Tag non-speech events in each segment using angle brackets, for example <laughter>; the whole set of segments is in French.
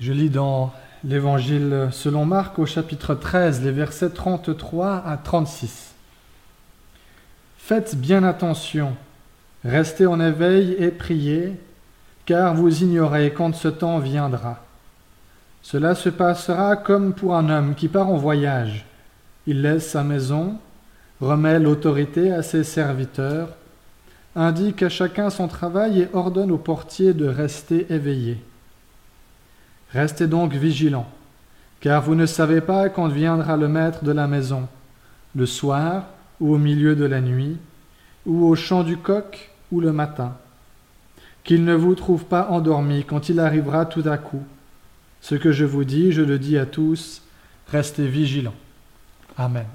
Je lis dans l'Évangile selon Marc au chapitre 13, les versets 33 à 36. Faites bien attention, restez en éveil et priez, car vous ignorez quand ce temps viendra. Cela se passera comme pour un homme qui part en voyage. Il laisse sa maison, remet l'autorité à ses serviteurs, indique à chacun son travail et ordonne au portier de rester éveillé. Restez donc vigilants, car vous ne savez pas quand viendra le maître de la maison, le soir ou au milieu de la nuit, ou au chant du coq ou le matin. Qu'il ne vous trouve pas endormi quand il arrivera tout à coup. Ce que je vous dis, je le dis à tous, restez vigilants. Amen.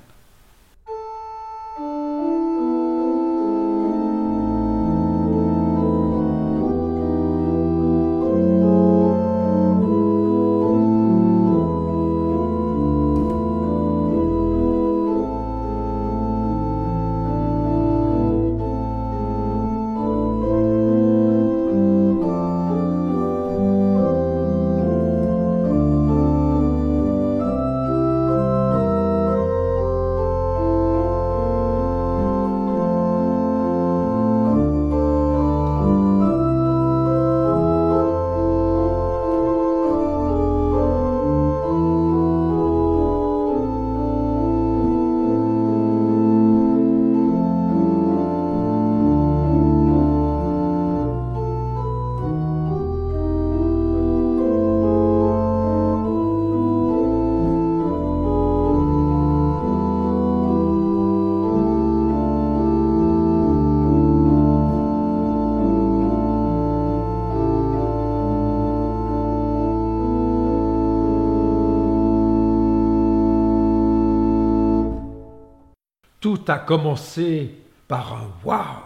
Tout a commencé par un waouh.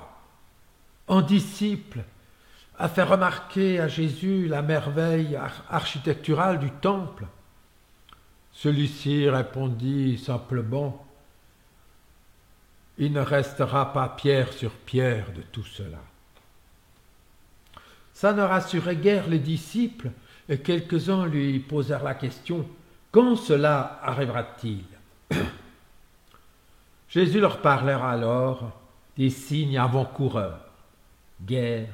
Un disciple a fait remarquer à Jésus la merveille architecturale du temple. Celui-ci répondit simplement Il ne restera pas pierre sur pierre de tout cela. Ça ne rassurait guère les disciples, et quelques-uns lui posèrent la question Quand cela arrivera-t-il? <clears throat> Jésus leur parlera alors des signes avant-coureurs, guerre,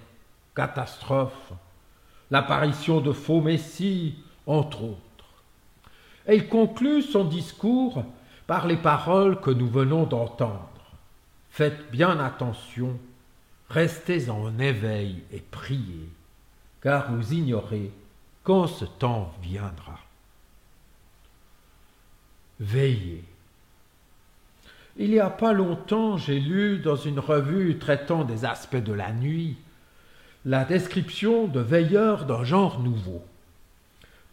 catastrophe, l'apparition de faux messies, entre autres. Et il conclut son discours par les paroles que nous venons d'entendre. Faites bien attention, restez en éveil et priez, car vous ignorez quand ce temps viendra. Veillez il n'y a pas longtemps, j'ai lu dans une revue traitant des aspects de la nuit la description de veilleurs d'un genre nouveau.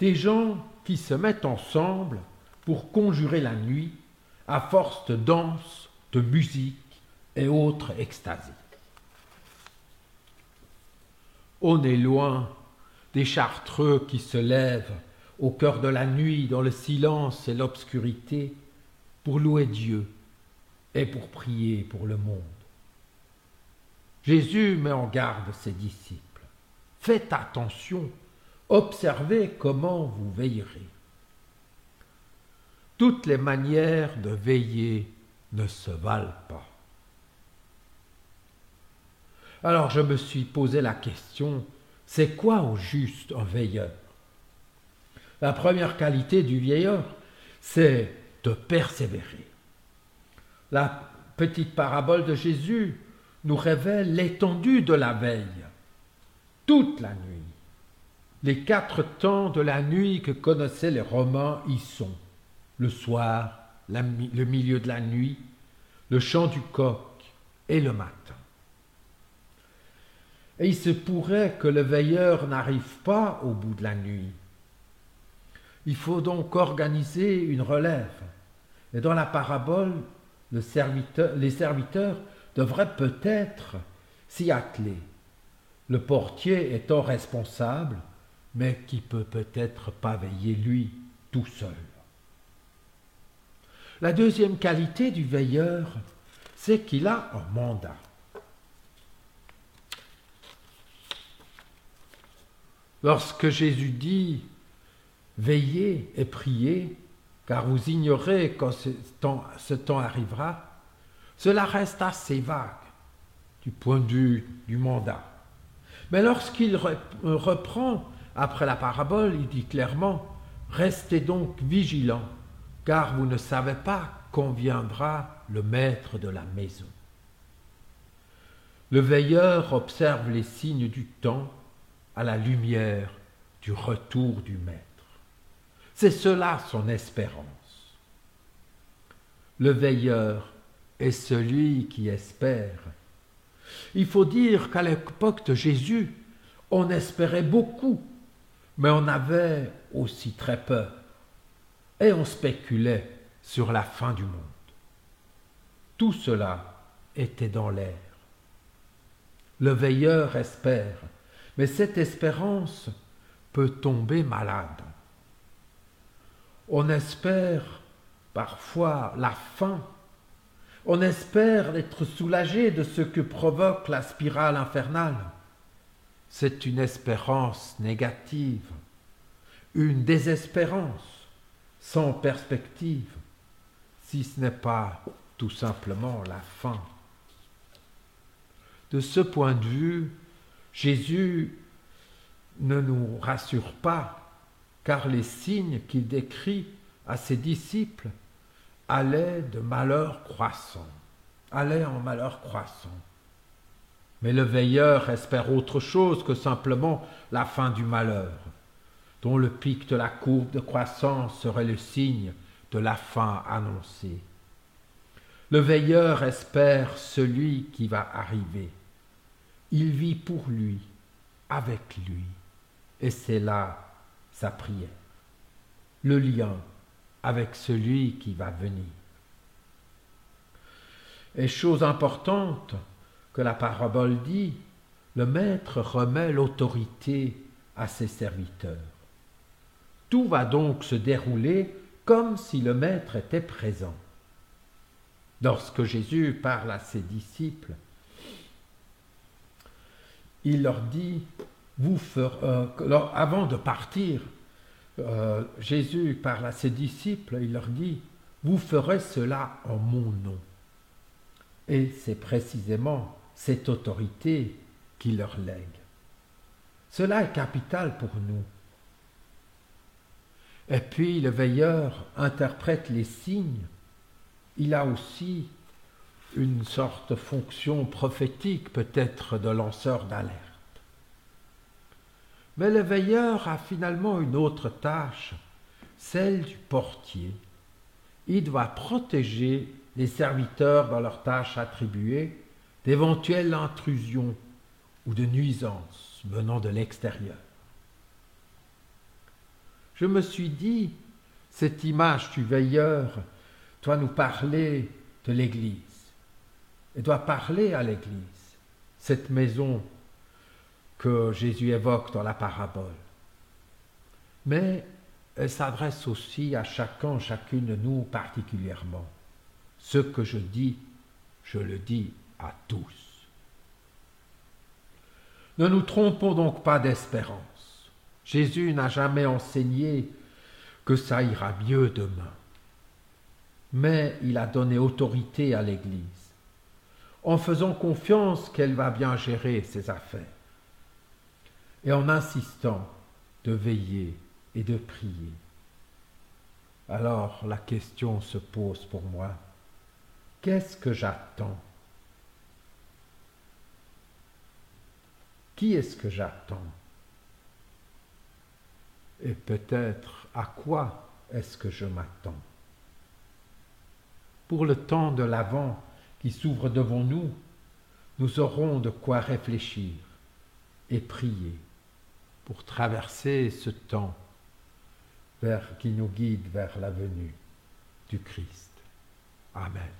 Des gens qui se mettent ensemble pour conjurer la nuit à force de danse, de musique et autres extasies. On est loin des chartreux qui se lèvent au cœur de la nuit dans le silence et l'obscurité pour louer Dieu et pour prier pour le monde. Jésus met en garde ses disciples. Faites attention, observez comment vous veillerez. Toutes les manières de veiller ne se valent pas. Alors je me suis posé la question, c'est quoi au juste un veilleur? La première qualité du vieilleur, c'est de persévérer. La petite parabole de Jésus nous révèle l'étendue de la veille. Toute la nuit. Les quatre temps de la nuit que connaissaient les Romains y sont. Le soir, le milieu de la nuit, le chant du coq et le matin. Et il se pourrait que le veilleur n'arrive pas au bout de la nuit. Il faut donc organiser une relève. Et dans la parabole, les serviteurs devraient peut-être s'y atteler, le portier étant responsable, mais qui peut peut-être pas veiller lui tout seul. La deuxième qualité du veilleur, c'est qu'il a un mandat. Lorsque Jésus dit Veillez et priez, car vous ignorez quand ce temps, arrivera. Cela reste assez vague du point de vue du mandat. Mais lorsqu'il reprend après la parabole, il dit clairement, Restez donc vigilants, car vous ne savez pas quand viendra le maître de la maison. Le veilleur observe les signes du temps à la lumière du retour du maître. C'est cela son espérance. Le veilleur est celui qui espère. Il faut dire qu'à l'époque de Jésus, on espérait beaucoup mais on avait aussi très peur et on spéculait sur la fin du monde. Tout cela était dans l'air. Le veilleur espère, mais cette espérance peut tomber malade. On espère parfois la fin. On espère être soulagé de ce que provoque la spirale infernale c'est une espérance négative, une désespérance sans perspective, si ce n'est pas tout simplement la fin. De ce point de vue, Jésus ne nous rassure pas, car les signes qu'il décrit à ses disciples allaient de malheur croissant, allaient en malheur croissant. Mais le veilleur espère autre chose que simplement la fin du malheur, dont le pic de la courbe de croissance serait le signe de la fin annoncée. Le veilleur espère celui qui va arriver. Il vit pour lui, avec lui, et c'est là sa prière, le lien avec celui qui va venir. Et chose importante, que la parabole dit, le maître remet l'autorité à ses serviteurs. Tout va donc se dérouler comme si le maître était présent. Lorsque Jésus parle à ses disciples, il leur dit, euh, avant de partir, euh, Jésus parle à ses disciples, il leur dit, vous ferez cela en mon nom. Et c'est précisément cette autorité qui leur lègue. Cela est capital pour nous. Et puis le veilleur interprète les signes. Il a aussi une sorte de fonction prophétique, peut-être de lanceur d'alerte. Mais le veilleur a finalement une autre tâche, celle du portier. Il doit protéger les serviteurs dans leurs tâches attribuées d'éventuelles intrusions ou de nuisances venant de l'extérieur. Je me suis dit, cette image du veilleur doit nous parler de l'Église et doit parler à l'Église, cette maison que Jésus évoque dans la parabole. Mais elle s'adresse aussi à chacun, chacune de nous particulièrement. Ce que je dis, je le dis à tous. Ne nous trompons donc pas d'espérance. Jésus n'a jamais enseigné que ça ira mieux demain. Mais il a donné autorité à l'Église, en faisant confiance qu'elle va bien gérer ses affaires, et en insistant de veiller et de prier. Alors la question se pose pour moi, qu'est-ce que j'attends? Qui est-ce que j'attends? Et peut-être à quoi est-ce que je m'attends? Pour le temps de l'avant qui s'ouvre devant nous, nous aurons de quoi réfléchir et prier pour traverser ce temps qui nous guide vers la venue du Christ. Amen.